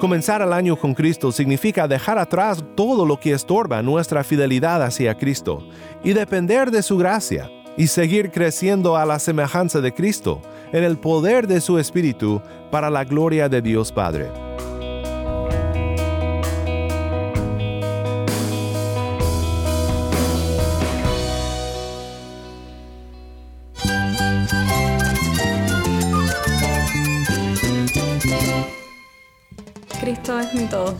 Comenzar el año con Cristo significa dejar atrás todo lo que estorba nuestra fidelidad hacia Cristo y depender de su gracia y seguir creciendo a la semejanza de Cristo en el poder de su Espíritu para la gloria de Dios Padre.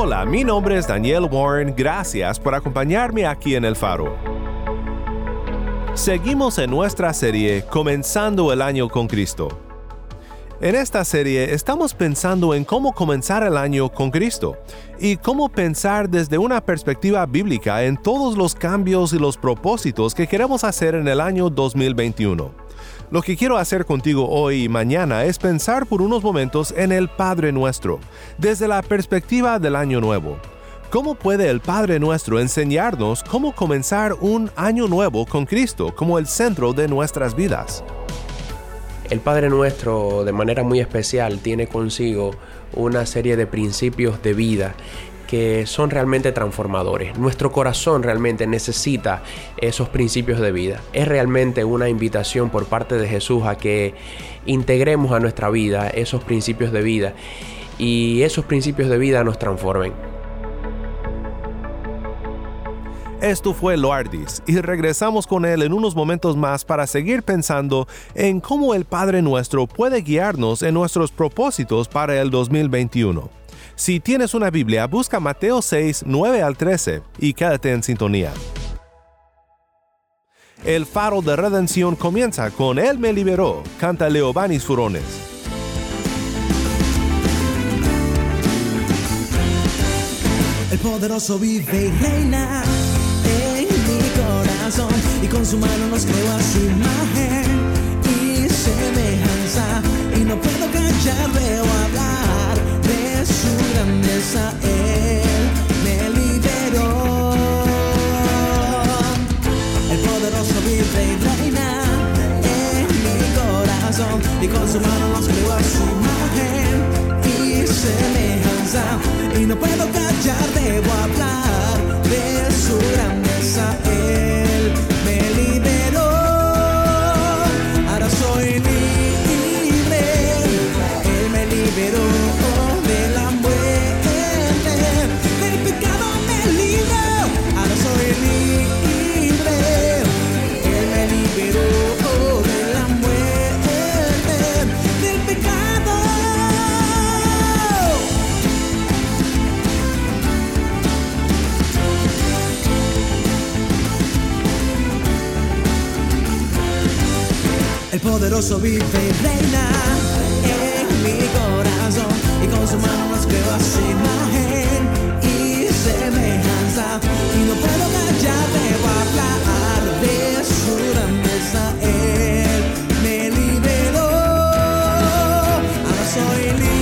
Hola, mi nombre es Daniel Warren, gracias por acompañarme aquí en El Faro. Seguimos en nuestra serie Comenzando el año con Cristo. En esta serie estamos pensando en cómo comenzar el año con Cristo y cómo pensar desde una perspectiva bíblica en todos los cambios y los propósitos que queremos hacer en el año 2021. Lo que quiero hacer contigo hoy y mañana es pensar por unos momentos en el Padre Nuestro, desde la perspectiva del año nuevo. ¿Cómo puede el Padre Nuestro enseñarnos cómo comenzar un año nuevo con Cristo como el centro de nuestras vidas? El Padre Nuestro de manera muy especial tiene consigo una serie de principios de vida que son realmente transformadores. Nuestro corazón realmente necesita esos principios de vida. Es realmente una invitación por parte de Jesús a que integremos a nuestra vida esos principios de vida y esos principios de vida nos transformen. Esto fue Loardis y regresamos con él en unos momentos más para seguir pensando en cómo el Padre Nuestro puede guiarnos en nuestros propósitos para el 2021. Si tienes una Biblia, busca Mateo 6, 9 al 13 y quédate en sintonía. El faro de redención comienza con Él me liberó, canta Leobanis Furones. El poderoso vive y reina en mi corazón y con su mano nos creó a su imagen no puedo Poderoso vive y en mi corazón y con su mano nos creó a su imagen y semejanza y no puedo callar, debo hablar de su grandeza. Él me liberó, ahora soy libre.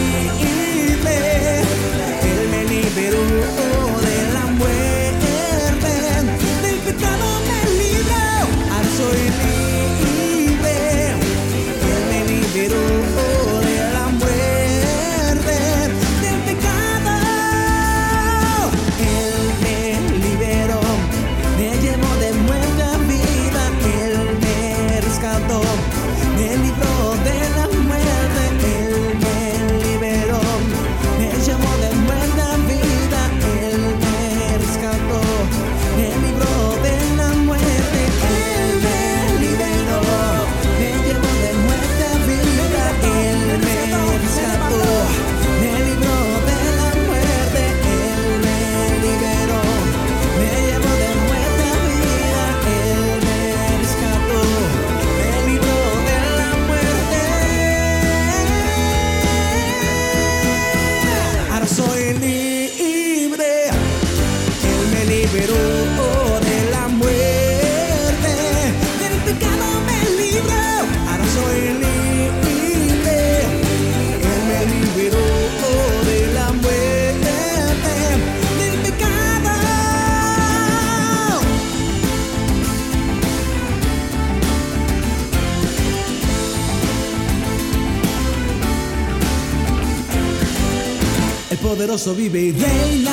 Poderoso vive y reina.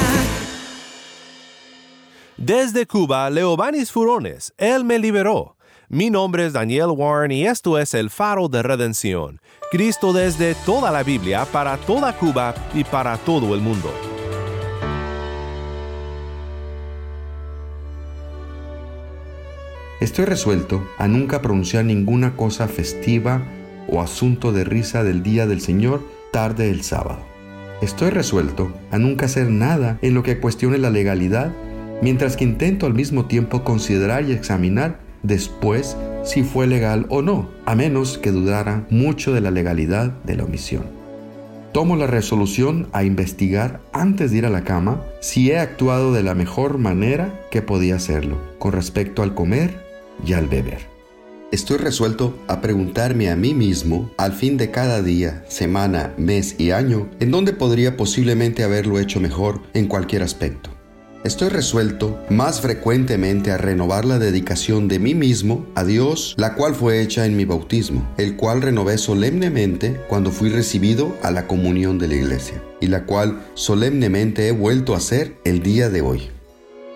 Desde Cuba, Leobanis Furones, Él me liberó. Mi nombre es Daniel Warren y esto es el faro de redención. Cristo desde toda la Biblia, para toda Cuba y para todo el mundo. Estoy resuelto a nunca pronunciar ninguna cosa festiva o asunto de risa del día del Señor tarde del sábado. Estoy resuelto a nunca hacer nada en lo que cuestione la legalidad, mientras que intento al mismo tiempo considerar y examinar después si fue legal o no, a menos que dudara mucho de la legalidad de la omisión. Tomo la resolución a investigar antes de ir a la cama si he actuado de la mejor manera que podía hacerlo con respecto al comer y al beber. Estoy resuelto a preguntarme a mí mismo, al fin de cada día, semana, mes y año, en dónde podría posiblemente haberlo hecho mejor en cualquier aspecto. Estoy resuelto más frecuentemente a renovar la dedicación de mí mismo a Dios, la cual fue hecha en mi bautismo, el cual renové solemnemente cuando fui recibido a la comunión de la iglesia, y la cual solemnemente he vuelto a hacer el día de hoy.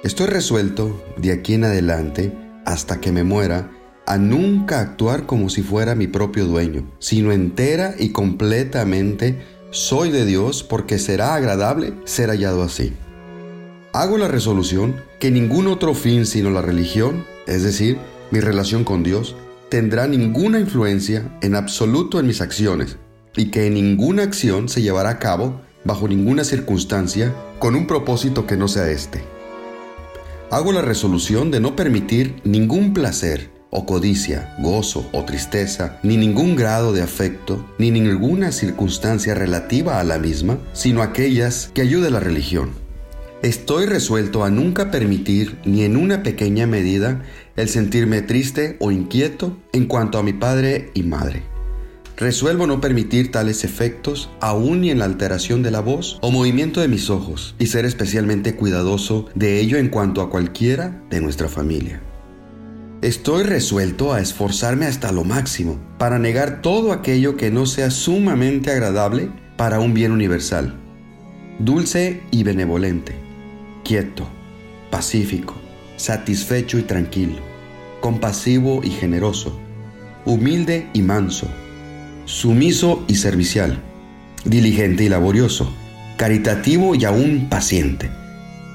Estoy resuelto, de aquí en adelante, hasta que me muera, a nunca actuar como si fuera mi propio dueño, sino entera y completamente soy de Dios porque será agradable ser hallado así. Hago la resolución que ningún otro fin sino la religión, es decir, mi relación con Dios, tendrá ninguna influencia en absoluto en mis acciones y que ninguna acción se llevará a cabo bajo ninguna circunstancia con un propósito que no sea este. Hago la resolución de no permitir ningún placer o codicia, gozo o tristeza, ni ningún grado de afecto, ni ninguna circunstancia relativa a la misma, sino aquellas que ayude la religión. Estoy resuelto a nunca permitir, ni en una pequeña medida, el sentirme triste o inquieto en cuanto a mi padre y madre. Resuelvo no permitir tales efectos aún ni en la alteración de la voz o movimiento de mis ojos y ser especialmente cuidadoso de ello en cuanto a cualquiera de nuestra familia. Estoy resuelto a esforzarme hasta lo máximo para negar todo aquello que no sea sumamente agradable para un bien universal, dulce y benevolente, quieto, pacífico, satisfecho y tranquilo, compasivo y generoso, humilde y manso, sumiso y servicial, diligente y laborioso, caritativo y aún paciente,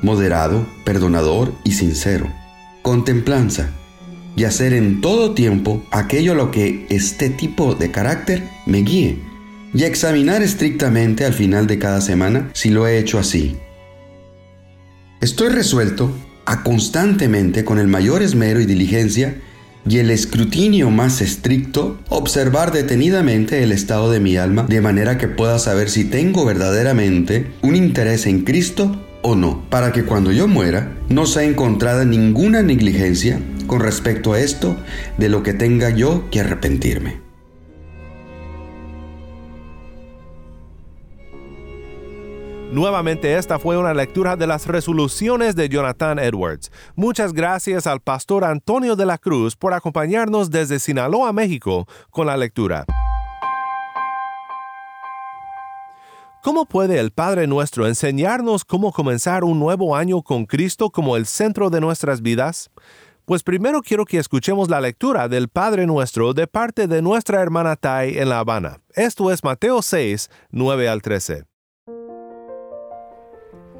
moderado, perdonador y sincero, contemplanza, y hacer en todo tiempo aquello a lo que este tipo de carácter me guíe, y examinar estrictamente al final de cada semana si lo he hecho así. Estoy resuelto a constantemente, con el mayor esmero y diligencia, y el escrutinio más estricto, observar detenidamente el estado de mi alma de manera que pueda saber si tengo verdaderamente un interés en Cristo o no, para que cuando yo muera no sea encontrada ninguna negligencia con respecto a esto de lo que tenga yo que arrepentirme. Nuevamente esta fue una lectura de las resoluciones de Jonathan Edwards. Muchas gracias al pastor Antonio de la Cruz por acompañarnos desde Sinaloa, México, con la lectura. ¿Cómo puede el Padre nuestro enseñarnos cómo comenzar un nuevo año con Cristo como el centro de nuestras vidas? Pues primero quiero que escuchemos la lectura del Padre nuestro de parte de nuestra hermana Tai en La Habana. Esto es Mateo 6, 9 al 13.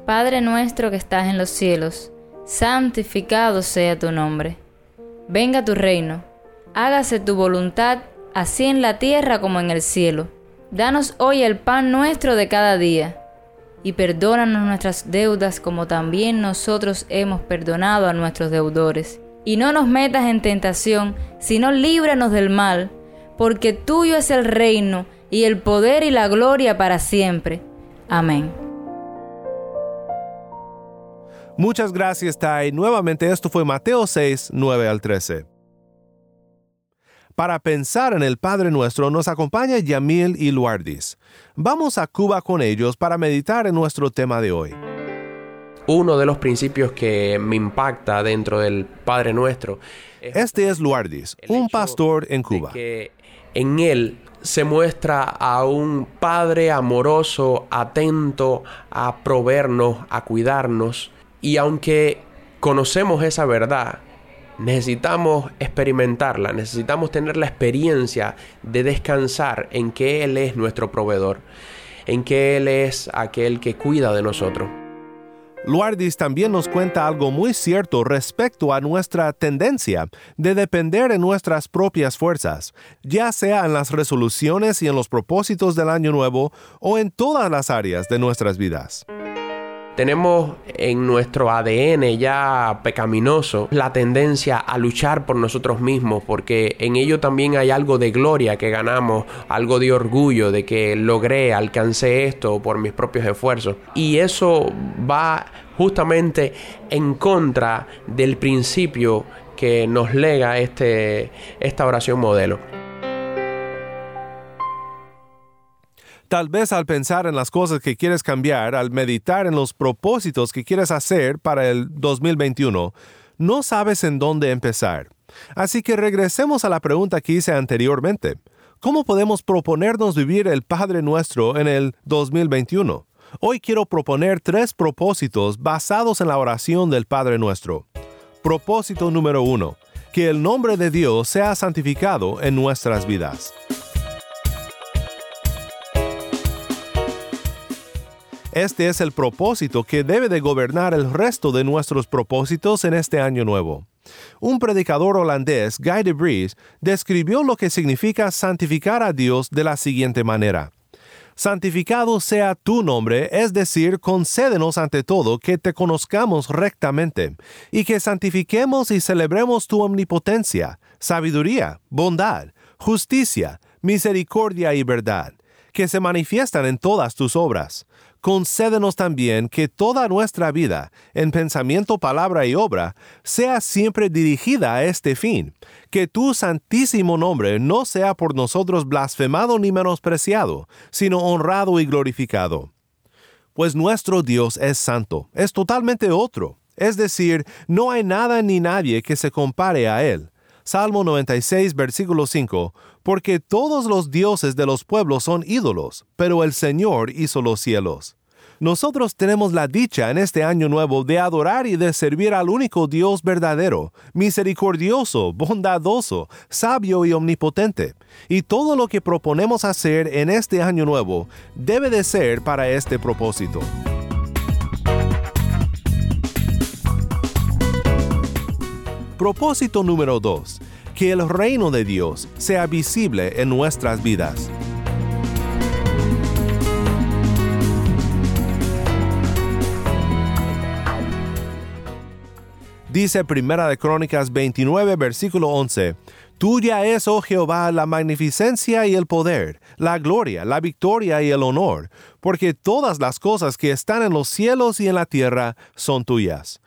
Padre nuestro que estás en los cielos, santificado sea tu nombre. Venga tu reino, hágase tu voluntad, así en la tierra como en el cielo. Danos hoy el pan nuestro de cada día, y perdónanos nuestras deudas como también nosotros hemos perdonado a nuestros deudores. Y no nos metas en tentación, sino líbranos del mal, porque tuyo es el reino, y el poder y la gloria para siempre. Amén. Muchas gracias, Tai. Nuevamente esto fue Mateo 6, 9 al 13. Para pensar en el Padre Nuestro nos acompaña Yamil y Luardis. Vamos a Cuba con ellos para meditar en nuestro tema de hoy. Uno de los principios que me impacta dentro del Padre Nuestro Este es Luardis, un pastor en Cuba. que en él se muestra a un Padre amoroso, atento a proveernos, a cuidarnos. Y aunque conocemos esa verdad, necesitamos experimentarla, necesitamos tener la experiencia de descansar en que Él es nuestro proveedor, en que Él es aquel que cuida de nosotros. Luardis también nos cuenta algo muy cierto respecto a nuestra tendencia de depender en nuestras propias fuerzas, ya sea en las resoluciones y en los propósitos del año nuevo o en todas las áreas de nuestras vidas. Tenemos en nuestro ADN ya pecaminoso la tendencia a luchar por nosotros mismos, porque en ello también hay algo de gloria que ganamos, algo de orgullo de que logré, alcancé esto por mis propios esfuerzos. Y eso va justamente en contra del principio que nos lega este, esta oración modelo. Tal vez al pensar en las cosas que quieres cambiar, al meditar en los propósitos que quieres hacer para el 2021, no sabes en dónde empezar. Así que regresemos a la pregunta que hice anteriormente. ¿Cómo podemos proponernos vivir el Padre Nuestro en el 2021? Hoy quiero proponer tres propósitos basados en la oración del Padre Nuestro. Propósito número uno, que el nombre de Dios sea santificado en nuestras vidas. Este es el propósito que debe de gobernar el resto de nuestros propósitos en este año nuevo. Un predicador holandés, Guy de Vries, describió lo que significa santificar a Dios de la siguiente manera. Santificado sea tu nombre, es decir, concédenos ante todo que te conozcamos rectamente, y que santifiquemos y celebremos tu omnipotencia, sabiduría, bondad, justicia, misericordia y verdad, que se manifiestan en todas tus obras concédenos también que toda nuestra vida, en pensamiento, palabra y obra, sea siempre dirigida a este fin, que tu santísimo nombre no sea por nosotros blasfemado ni menospreciado, sino honrado y glorificado. Pues nuestro Dios es santo, es totalmente otro, es decir, no hay nada ni nadie que se compare a Él. Salmo 96, versículo 5, porque todos los dioses de los pueblos son ídolos, pero el Señor hizo los cielos. Nosotros tenemos la dicha en este año nuevo de adorar y de servir al único Dios verdadero, misericordioso, bondadoso, sabio y omnipotente. Y todo lo que proponemos hacer en este año nuevo debe de ser para este propósito. Propósito número 2. Que el reino de Dios sea visible en nuestras vidas. Dice Primera de Crónicas 29, versículo 11, Tuya es, oh Jehová, la magnificencia y el poder, la gloria, la victoria y el honor, porque todas las cosas que están en los cielos y en la tierra son tuyas.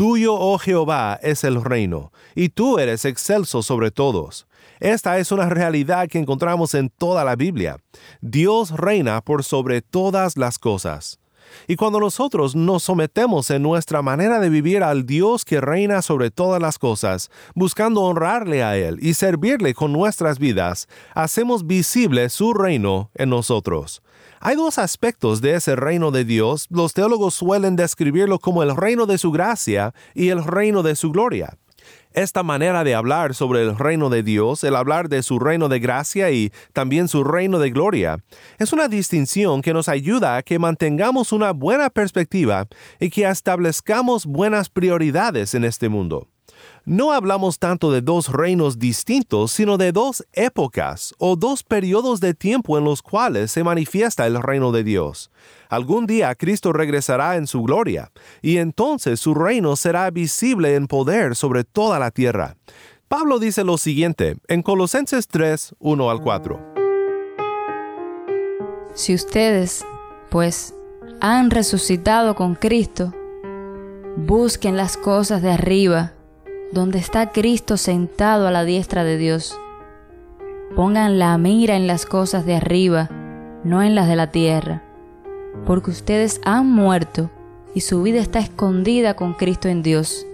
Tuyo, oh Jehová, es el reino, y tú eres excelso sobre todos. Esta es una realidad que encontramos en toda la Biblia. Dios reina por sobre todas las cosas. Y cuando nosotros nos sometemos en nuestra manera de vivir al Dios que reina sobre todas las cosas, buscando honrarle a Él y servirle con nuestras vidas, hacemos visible su reino en nosotros. Hay dos aspectos de ese reino de Dios. Los teólogos suelen describirlo como el reino de su gracia y el reino de su gloria. Esta manera de hablar sobre el reino de Dios, el hablar de su reino de gracia y también su reino de gloria, es una distinción que nos ayuda a que mantengamos una buena perspectiva y que establezcamos buenas prioridades en este mundo no hablamos tanto de dos reinos distintos, sino de dos épocas o dos periodos de tiempo en los cuales se manifiesta el reino de Dios. Algún día Cristo regresará en su gloria, y entonces su reino será visible en poder sobre toda la tierra. Pablo dice lo siguiente en Colosenses 3, 1 al 4. Si ustedes, pues, han resucitado con Cristo, busquen las cosas de arriba donde está Cristo sentado a la diestra de Dios. Pongan la mira en las cosas de arriba, no en las de la tierra, porque ustedes han muerto y su vida está escondida con Cristo en Dios.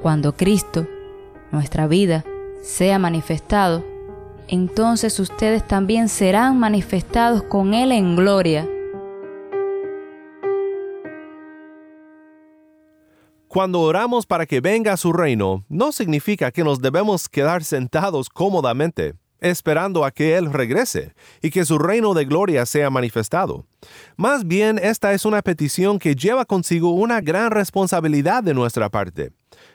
Cuando Cristo, nuestra vida, sea manifestado, entonces ustedes también serán manifestados con Él en gloria. Cuando oramos para que venga su reino, no significa que nos debemos quedar sentados cómodamente, esperando a que Él regrese y que su reino de gloria sea manifestado. Más bien, esta es una petición que lleva consigo una gran responsabilidad de nuestra parte.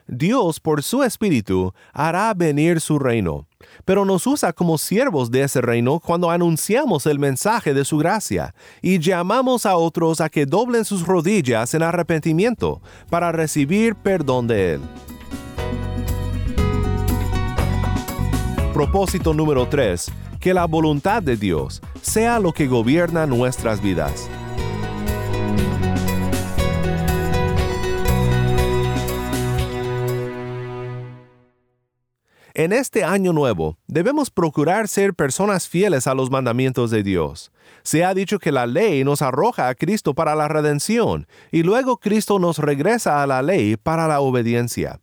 Dios, por su Espíritu, hará venir su reino, pero nos usa como siervos de ese reino cuando anunciamos el mensaje de su gracia y llamamos a otros a que doblen sus rodillas en arrepentimiento para recibir perdón de Él. Propósito número 3. Que la voluntad de Dios sea lo que gobierna nuestras vidas. En este año nuevo, debemos procurar ser personas fieles a los mandamientos de Dios. Se ha dicho que la ley nos arroja a Cristo para la redención y luego Cristo nos regresa a la ley para la obediencia.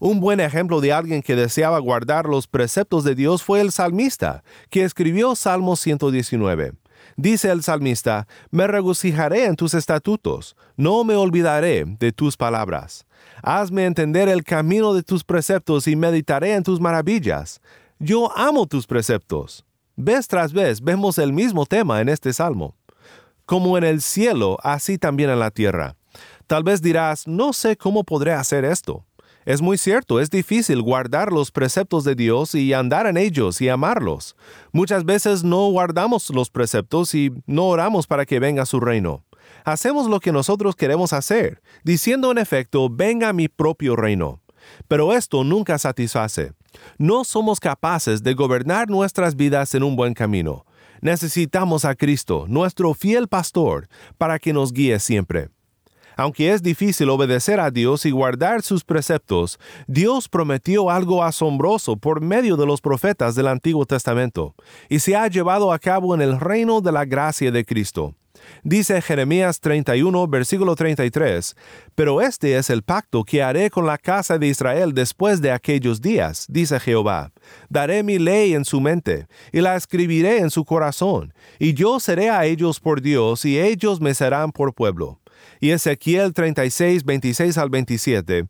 Un buen ejemplo de alguien que deseaba guardar los preceptos de Dios fue el salmista, que escribió Salmo 119. Dice el salmista, Me regocijaré en tus estatutos, no me olvidaré de tus palabras. Hazme entender el camino de tus preceptos y meditaré en tus maravillas. Yo amo tus preceptos. Vez tras vez vemos el mismo tema en este salmo. Como en el cielo, así también en la tierra. Tal vez dirás, no sé cómo podré hacer esto. Es muy cierto, es difícil guardar los preceptos de Dios y andar en ellos y amarlos. Muchas veces no guardamos los preceptos y no oramos para que venga su reino hacemos lo que nosotros queremos hacer, diciendo en efecto, venga mi propio reino. Pero esto nunca satisface. No somos capaces de gobernar nuestras vidas en un buen camino. Necesitamos a Cristo, nuestro fiel pastor, para que nos guíe siempre. Aunque es difícil obedecer a Dios y guardar sus preceptos, Dios prometió algo asombroso por medio de los profetas del Antiguo Testamento, y se ha llevado a cabo en el reino de la gracia de Cristo. Dice Jeremías 31, versículo 33, Pero este es el pacto que haré con la casa de Israel después de aquellos días, dice Jehová. Daré mi ley en su mente, y la escribiré en su corazón, y yo seré a ellos por Dios, y ellos me serán por pueblo. Y Ezequiel 36, 26 al 27,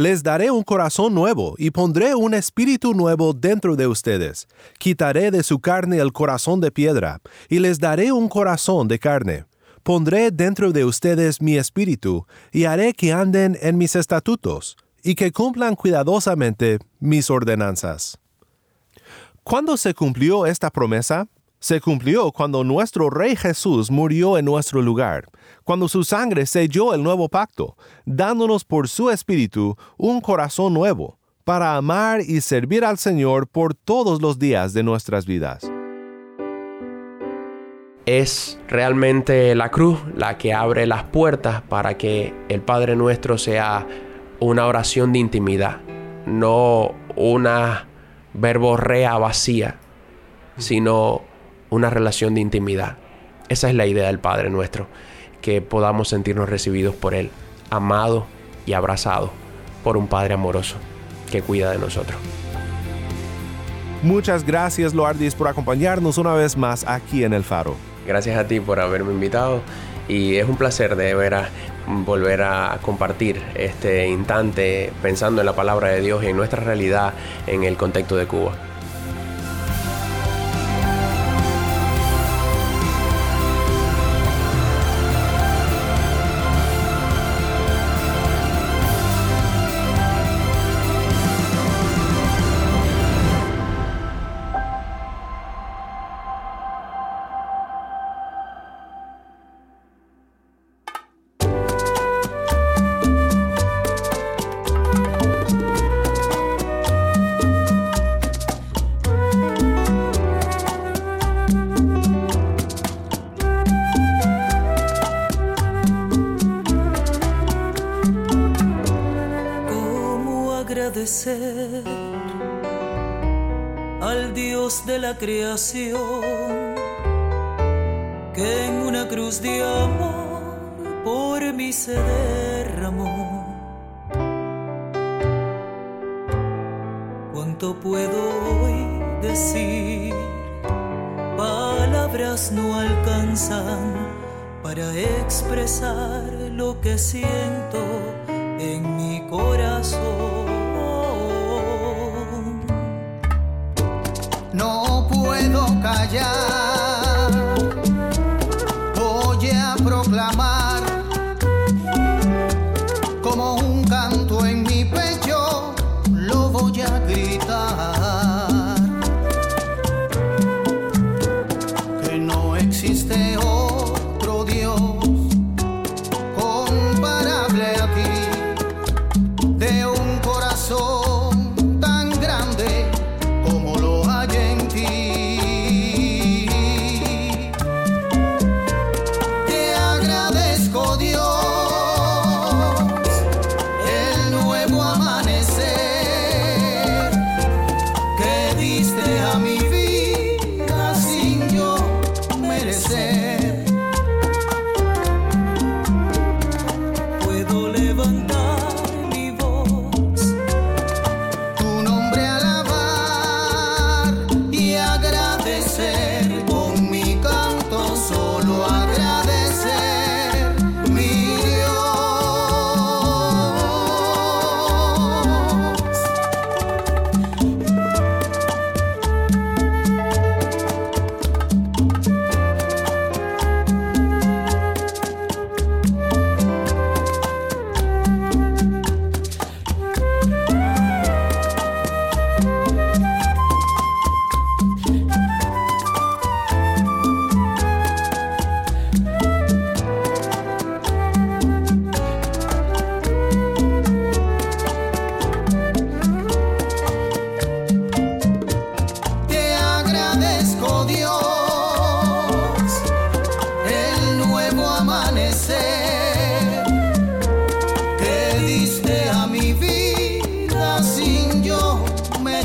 Les daré un corazón nuevo y pondré un espíritu nuevo dentro de ustedes. Quitaré de su carne el corazón de piedra y les daré un corazón de carne. Pondré dentro de ustedes mi espíritu y haré que anden en mis estatutos y que cumplan cuidadosamente mis ordenanzas. ¿Cuándo se cumplió esta promesa? Se cumplió cuando nuestro Rey Jesús murió en nuestro lugar, cuando su sangre selló el nuevo pacto, dándonos por su Espíritu un corazón nuevo, para amar y servir al Señor por todos los días de nuestras vidas. Es realmente la cruz la que abre las puertas para que el Padre nuestro sea una oración de intimidad, no una verborrea vacía, sino una relación de intimidad. Esa es la idea del Padre nuestro, que podamos sentirnos recibidos por Él, amados y abrazados por un Padre amoroso que cuida de nosotros. Muchas gracias, Loardis, por acompañarnos una vez más aquí en El Faro. Gracias a ti por haberme invitado y es un placer de ver a, volver a compartir este instante pensando en la palabra de Dios y en nuestra realidad en el contexto de Cuba. Creación que en una cruz de amor por mí se derramó. ¿Cuánto puedo hoy decir, palabras no alcanzan para expresar lo que siento en mi corazón. Callar, voy a proclamar como un canto en mi pecho, lo voy a gritar.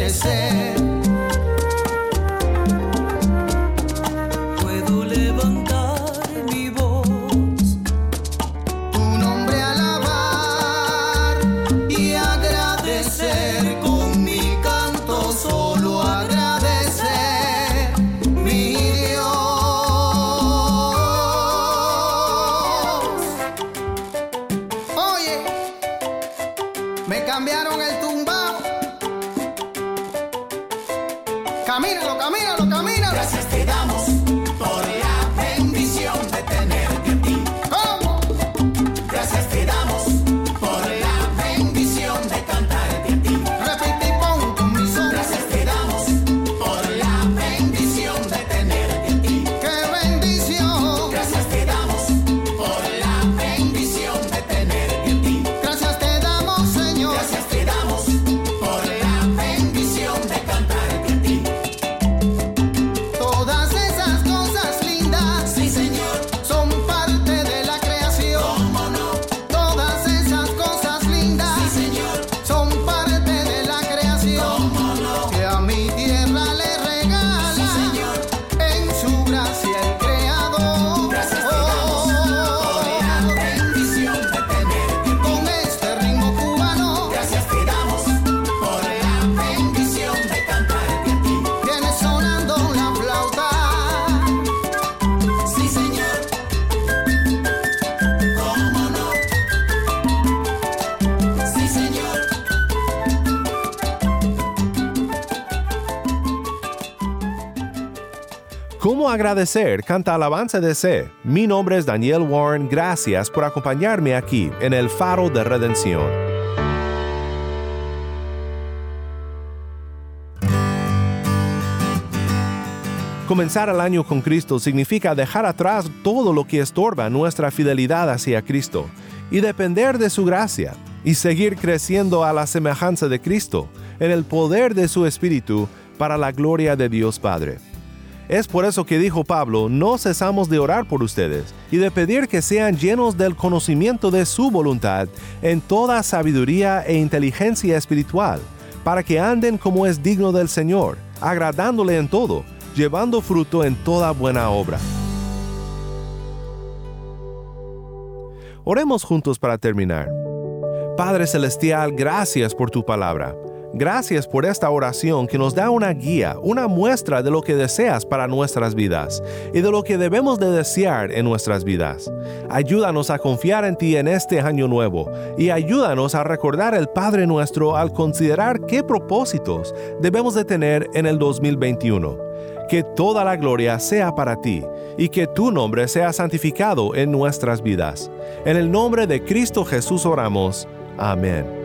acontecer. ¿Cómo agradecer? Canta alabanza de C. Mi nombre es Daniel Warren. Gracias por acompañarme aquí en el Faro de Redención. Comenzar el año con Cristo significa dejar atrás todo lo que estorba nuestra fidelidad hacia Cristo y depender de su gracia y seguir creciendo a la semejanza de Cristo en el poder de su Espíritu para la gloria de Dios Padre. Es por eso que dijo Pablo, no cesamos de orar por ustedes y de pedir que sean llenos del conocimiento de su voluntad en toda sabiduría e inteligencia espiritual, para que anden como es digno del Señor, agradándole en todo, llevando fruto en toda buena obra. Oremos juntos para terminar. Padre Celestial, gracias por tu palabra. Gracias por esta oración que nos da una guía, una muestra de lo que deseas para nuestras vidas y de lo que debemos de desear en nuestras vidas. Ayúdanos a confiar en ti en este año nuevo y ayúdanos a recordar el Padre nuestro al considerar qué propósitos debemos de tener en el 2021. Que toda la gloria sea para ti y que tu nombre sea santificado en nuestras vidas. En el nombre de Cristo Jesús oramos. Amén.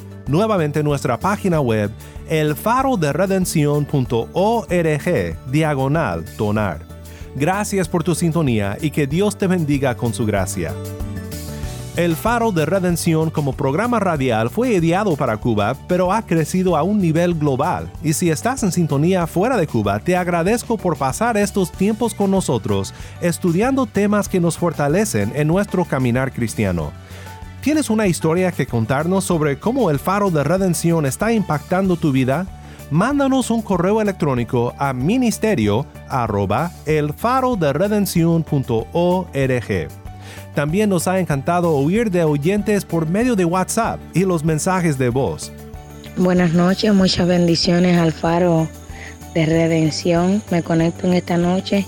nuevamente nuestra página web elfaroderedención.org diagonal donar. Gracias por tu sintonía y que Dios te bendiga con su gracia. El Faro de Redención como programa radial fue ideado para Cuba, pero ha crecido a un nivel global. Y si estás en sintonía fuera de Cuba, te agradezco por pasar estos tiempos con nosotros, estudiando temas que nos fortalecen en nuestro caminar cristiano. ¿Tienes una historia que contarnos sobre cómo el faro de redención está impactando tu vida? Mándanos un correo electrónico a ministerio También nos ha encantado oír de oyentes por medio de WhatsApp y los mensajes de voz. Buenas noches, muchas bendiciones al faro de redención. Me conecto en esta noche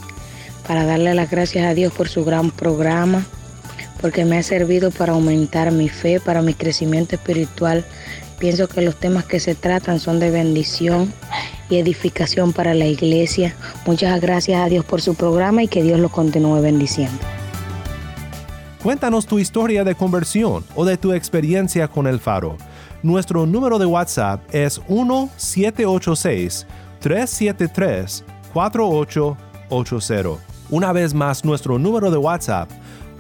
para darle las gracias a Dios por su gran programa porque me ha servido para aumentar mi fe, para mi crecimiento espiritual. Pienso que los temas que se tratan son de bendición y edificación para la iglesia. Muchas gracias a Dios por su programa y que Dios lo continúe bendiciendo. Cuéntanos tu historia de conversión o de tu experiencia con el faro. Nuestro número de WhatsApp es 1-786-373-4880. Una vez más, nuestro número de WhatsApp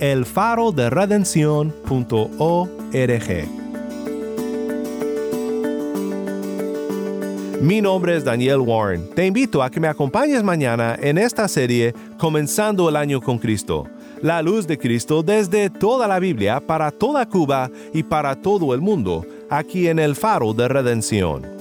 elfaroderedención.org. Mi nombre es Daniel Warren. Te invito a que me acompañes mañana en esta serie Comenzando el año con Cristo. La luz de Cristo desde toda la Biblia para toda Cuba y para todo el mundo, aquí en el Faro de Redención.